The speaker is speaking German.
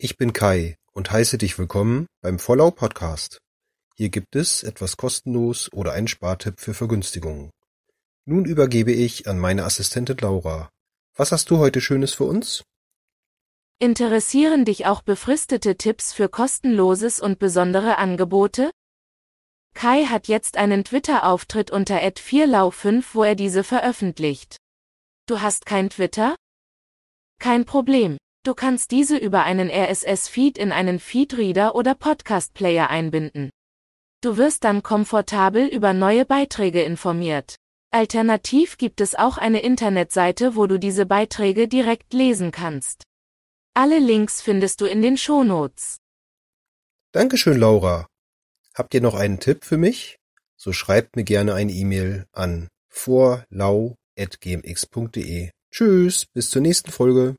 Ich bin Kai und heiße dich willkommen beim Vollau Podcast. Hier gibt es etwas kostenlos oder einen Spartipp für Vergünstigungen. Nun übergebe ich an meine Assistentin Laura. Was hast du heute Schönes für uns? Interessieren dich auch befristete Tipps für kostenloses und besondere Angebote? Kai hat jetzt einen Twitter-Auftritt unter @vierlau5, wo er diese veröffentlicht. Du hast kein Twitter? Kein Problem. Du kannst diese über einen RSS-Feed in einen Feedreader oder Podcast-Player einbinden. Du wirst dann komfortabel über neue Beiträge informiert. Alternativ gibt es auch eine Internetseite, wo du diese Beiträge direkt lesen kannst. Alle Links findest du in den Shownotes. Dankeschön, Laura. Habt ihr noch einen Tipp für mich? So schreibt mir gerne eine E-Mail an vorlau.gmx.de. Tschüss, bis zur nächsten Folge.